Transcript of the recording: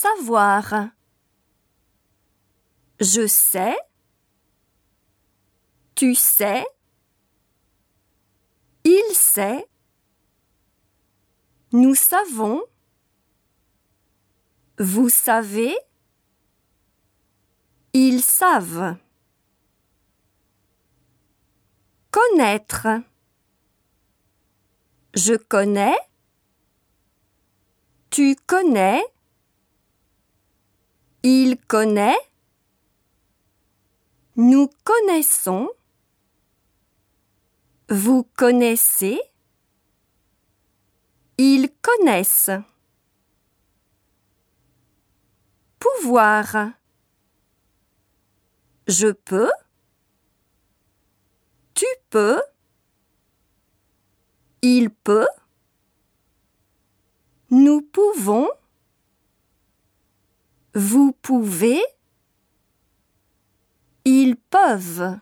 savoir. Je sais. Tu sais. Il sait. Nous savons. Vous savez. Ils savent. Connaître. Je connais. Tu connais. Il connaît. Nous connaissons. Vous connaissez. Ils connaissent. Pouvoir. Je peux. Tu peux. Il peut. Nous pouvons. Vous pouvez. Ils peuvent.